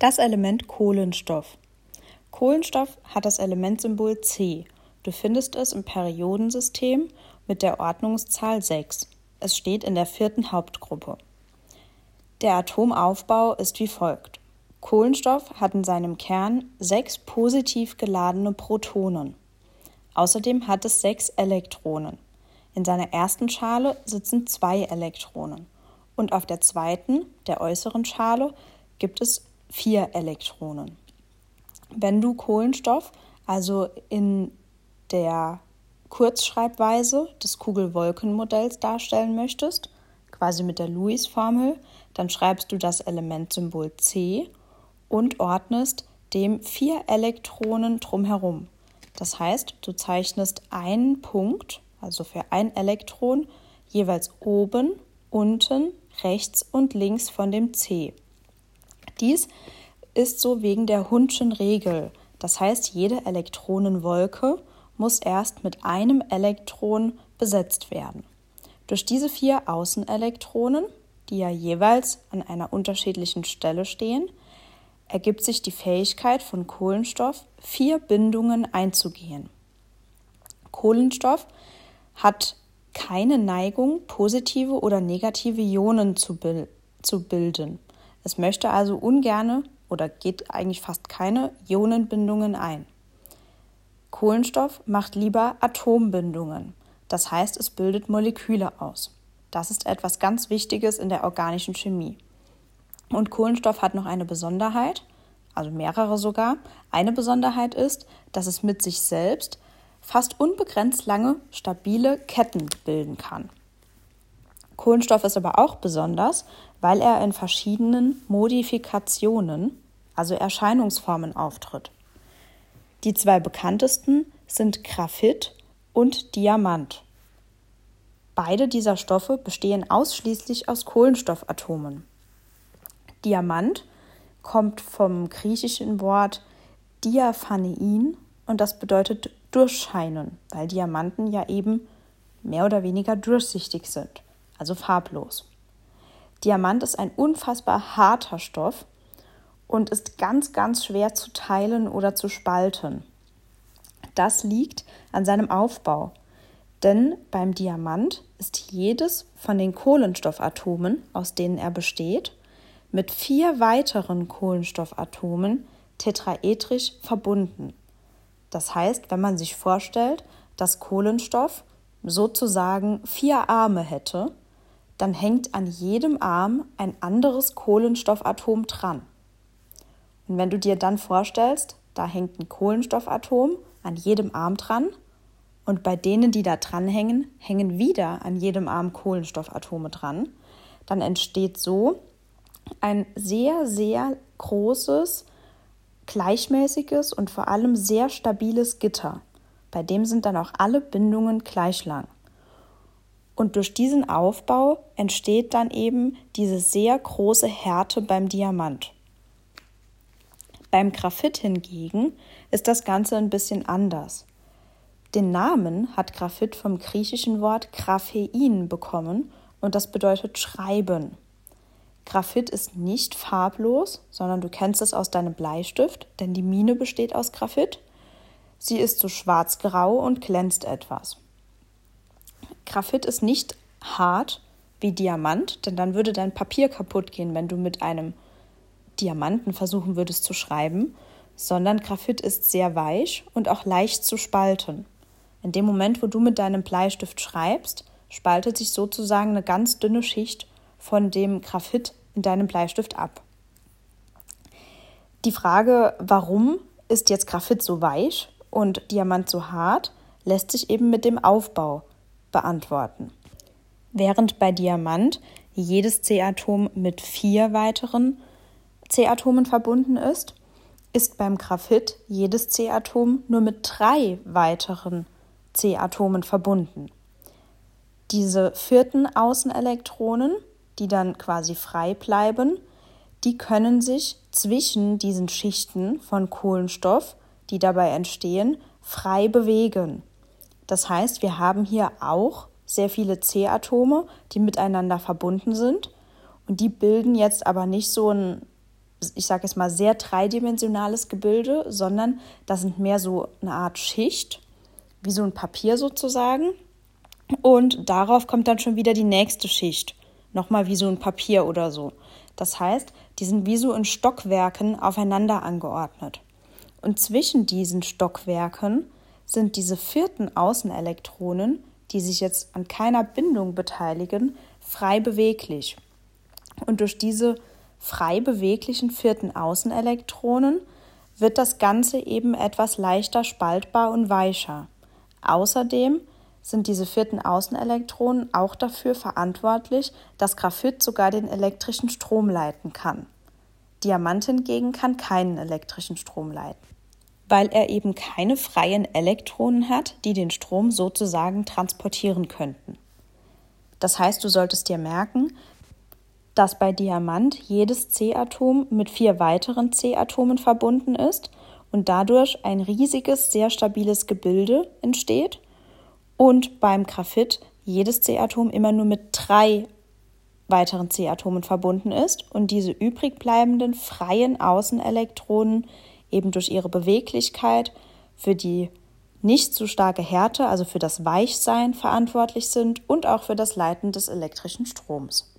Das Element Kohlenstoff. Kohlenstoff hat das Elementsymbol C. Du findest es im Periodensystem mit der Ordnungszahl 6. Es steht in der vierten Hauptgruppe. Der Atomaufbau ist wie folgt. Kohlenstoff hat in seinem Kern sechs positiv geladene Protonen. Außerdem hat es sechs Elektronen. In seiner ersten Schale sitzen zwei Elektronen und auf der zweiten, der äußeren Schale, gibt es vier Elektronen. Wenn du Kohlenstoff also in der Kurzschreibweise des Kugelwolkenmodells darstellen möchtest, quasi mit der Lewis-Formel, dann schreibst du das Elementsymbol C und ordnest dem vier Elektronen drumherum. Das heißt, du zeichnest einen Punkt, also für ein Elektron, jeweils oben, unten, rechts und links von dem C. Dies ist so wegen der Hundschen Regel. Das heißt, jede Elektronenwolke muss erst mit einem Elektron besetzt werden. Durch diese vier Außenelektronen, die ja jeweils an einer unterschiedlichen Stelle stehen, ergibt sich die Fähigkeit von Kohlenstoff, vier Bindungen einzugehen. Kohlenstoff hat keine Neigung, positive oder negative Ionen zu, bil zu bilden. Es möchte also ungerne oder geht eigentlich fast keine Ionenbindungen ein. Kohlenstoff macht lieber Atombindungen, das heißt es bildet Moleküle aus. Das ist etwas ganz Wichtiges in der organischen Chemie. Und Kohlenstoff hat noch eine Besonderheit, also mehrere sogar. Eine Besonderheit ist, dass es mit sich selbst fast unbegrenzt lange stabile Ketten bilden kann. Kohlenstoff ist aber auch besonders, weil er in verschiedenen Modifikationen, also Erscheinungsformen auftritt. Die zwei bekanntesten sind Graphit und Diamant. Beide dieser Stoffe bestehen ausschließlich aus Kohlenstoffatomen. Diamant kommt vom griechischen Wort diaphanein und das bedeutet durchscheinen, weil Diamanten ja eben mehr oder weniger durchsichtig sind, also farblos. Diamant ist ein unfassbar harter Stoff und ist ganz, ganz schwer zu teilen oder zu spalten. Das liegt an seinem Aufbau, denn beim Diamant ist jedes von den Kohlenstoffatomen, aus denen er besteht, mit vier weiteren Kohlenstoffatomen tetraedrisch verbunden. Das heißt, wenn man sich vorstellt, dass Kohlenstoff sozusagen vier Arme hätte, dann hängt an jedem Arm ein anderes Kohlenstoffatom dran. Und wenn du dir dann vorstellst, da hängt ein Kohlenstoffatom an jedem Arm dran und bei denen, die da dranhängen, hängen wieder an jedem Arm Kohlenstoffatome dran, dann entsteht so ein sehr, sehr großes gleichmäßiges und vor allem sehr stabiles Gitter. Bei dem sind dann auch alle Bindungen gleich lang. Und durch diesen Aufbau entsteht dann eben diese sehr große Härte beim Diamant. Beim Graphit hingegen ist das Ganze ein bisschen anders. Den Namen hat Graphit vom griechischen Wort Graphein bekommen und das bedeutet schreiben. Graphit ist nicht farblos, sondern du kennst es aus deinem Bleistift, denn die Mine besteht aus Graphit. Sie ist so schwarzgrau und glänzt etwas. Graphit ist nicht hart wie Diamant, denn dann würde dein Papier kaputt gehen, wenn du mit einem Diamanten versuchen würdest zu schreiben, sondern Graphit ist sehr weich und auch leicht zu spalten. In dem Moment, wo du mit deinem Bleistift schreibst, spaltet sich sozusagen eine ganz dünne Schicht von dem Graphit in deinem Bleistift ab. Die Frage, warum ist jetzt Graphit so weich und Diamant so hart, lässt sich eben mit dem Aufbau beantworten. Während bei Diamant jedes C-Atom mit vier weiteren C-Atomen verbunden ist, ist beim Graphit jedes C-Atom nur mit drei weiteren C-Atomen verbunden. Diese vierten Außenelektronen die dann quasi frei bleiben, die können sich zwischen diesen Schichten von Kohlenstoff, die dabei entstehen, frei bewegen. Das heißt, wir haben hier auch sehr viele C-Atome, die miteinander verbunden sind und die bilden jetzt aber nicht so ein ich sage jetzt mal, sehr dreidimensionales Gebilde, sondern das sind mehr so eine Art Schicht, wie so ein Papier sozusagen. Und darauf kommt dann schon wieder die nächste Schicht, nochmal wie so ein Papier oder so. Das heißt, die sind wie so in Stockwerken aufeinander angeordnet. Und zwischen diesen Stockwerken sind diese vierten Außenelektronen, die sich jetzt an keiner Bindung beteiligen, frei beweglich. Und durch diese frei beweglichen vierten Außenelektronen wird das Ganze eben etwas leichter spaltbar und weicher. Außerdem sind diese vierten Außenelektronen auch dafür verantwortlich, dass Graphit sogar den elektrischen Strom leiten kann. Diamant hingegen kann keinen elektrischen Strom leiten, weil er eben keine freien Elektronen hat, die den Strom sozusagen transportieren könnten. Das heißt, du solltest dir merken, dass bei Diamant jedes C-Atom mit vier weiteren C-Atomen verbunden ist und dadurch ein riesiges, sehr stabiles Gebilde entsteht und beim Graphit jedes C-Atom immer nur mit drei weiteren C-Atomen verbunden ist und diese übrig bleibenden freien Außenelektronen eben durch ihre Beweglichkeit für die nicht zu starke Härte, also für das Weichsein verantwortlich sind und auch für das Leiten des elektrischen Stroms.